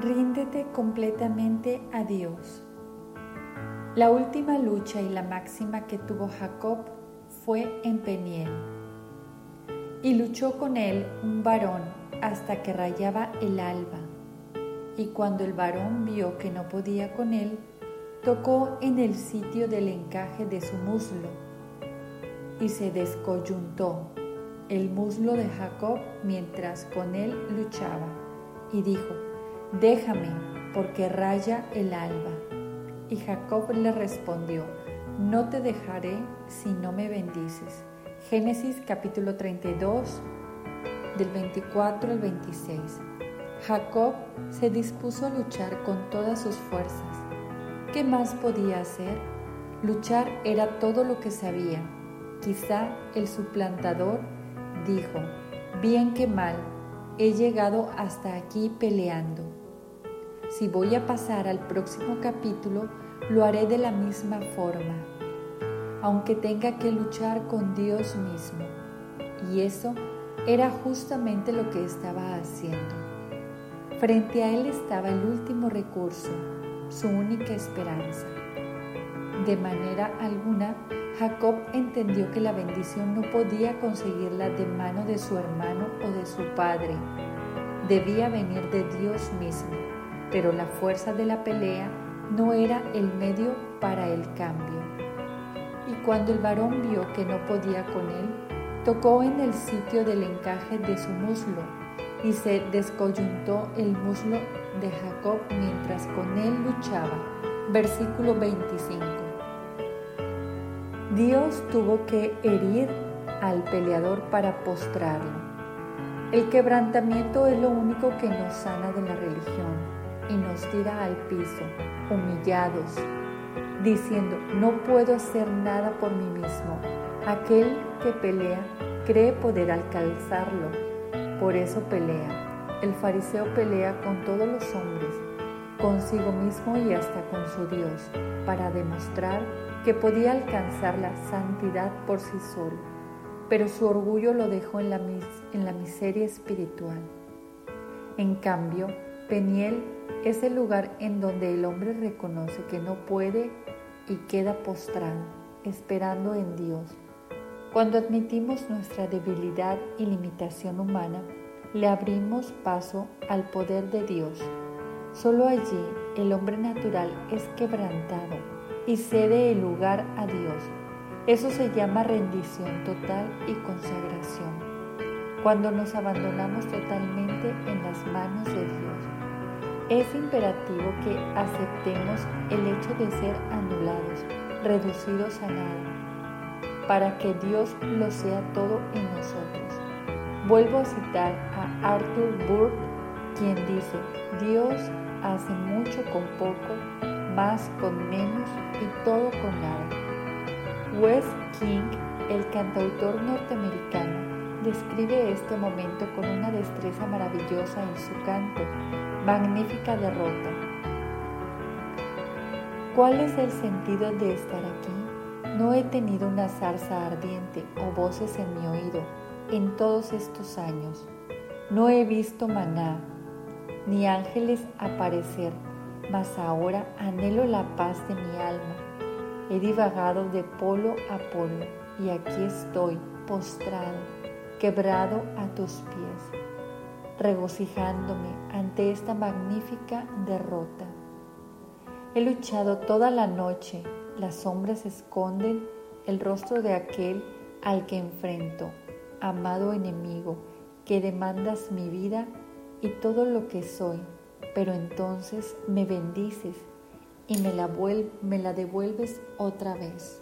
Ríndete completamente a Dios. La última lucha y la máxima que tuvo Jacob fue en Peniel. Y luchó con él un varón hasta que rayaba el alba. Y cuando el varón vio que no podía con él, tocó en el sitio del encaje de su muslo y se descoyuntó el muslo de Jacob mientras con él luchaba y dijo, déjame, porque raya el alba. Y Jacob le respondió, no te dejaré si no me bendices. Génesis capítulo 32, del 24 al 26. Jacob se dispuso a luchar con todas sus fuerzas. ¿Qué más podía hacer? Luchar era todo lo que sabía. Quizá el suplantador dijo, bien que mal, he llegado hasta aquí peleando. Si voy a pasar al próximo capítulo, lo haré de la misma forma, aunque tenga que luchar con Dios mismo. Y eso era justamente lo que estaba haciendo. Frente a él estaba el último recurso, su única esperanza. De manera alguna, Jacob entendió que la bendición no podía conseguirla de mano de su hermano o de su padre. Debía venir de Dios mismo, pero la fuerza de la pelea no era el medio para el cambio. Y cuando el varón vio que no podía con él, tocó en el sitio del encaje de su muslo y se descoyuntó el muslo de Jacob mientras con él luchaba. Versículo 25. Dios tuvo que herir al peleador para postrarlo. El quebrantamiento es lo único que nos sana de la religión y nos tira al piso, humillados, diciendo, no puedo hacer nada por mí mismo. Aquel que pelea cree poder alcanzarlo, por eso pelea. El fariseo pelea con todos los hombres, consigo mismo y hasta con su Dios, para demostrar que podía alcanzar la santidad por sí solo, pero su orgullo lo dejó en la, en la miseria espiritual. En cambio, Peniel es el lugar en donde el hombre reconoce que no puede y queda postrado, esperando en Dios. Cuando admitimos nuestra debilidad y limitación humana, le abrimos paso al poder de Dios. Solo allí el hombre natural es quebrantado y cede el lugar a Dios. Eso se llama rendición total y consagración. Cuando nos abandonamos totalmente en las manos de Dios, es imperativo que aceptemos el hecho de ser anulados, reducidos a nada, para que Dios lo sea todo en nosotros. Vuelvo a citar a Arthur Burke, quien dice, Dios hace mucho con poco más con menos y todo con nada. Wes King, el cantautor norteamericano, describe este momento con una destreza maravillosa en su canto, Magnífica Derrota. ¿Cuál es el sentido de estar aquí? No he tenido una zarza ardiente o voces en mi oído en todos estos años. No he visto maná, ni ángeles aparecer mas ahora anhelo la paz de mi alma. He divagado de polo a polo y aquí estoy postrado, quebrado a tus pies, regocijándome ante esta magnífica derrota. He luchado toda la noche, las sombras esconden el rostro de aquel al que enfrento, amado enemigo, que demandas mi vida y todo lo que soy pero entonces me bendices y me la, devuelves otra vez.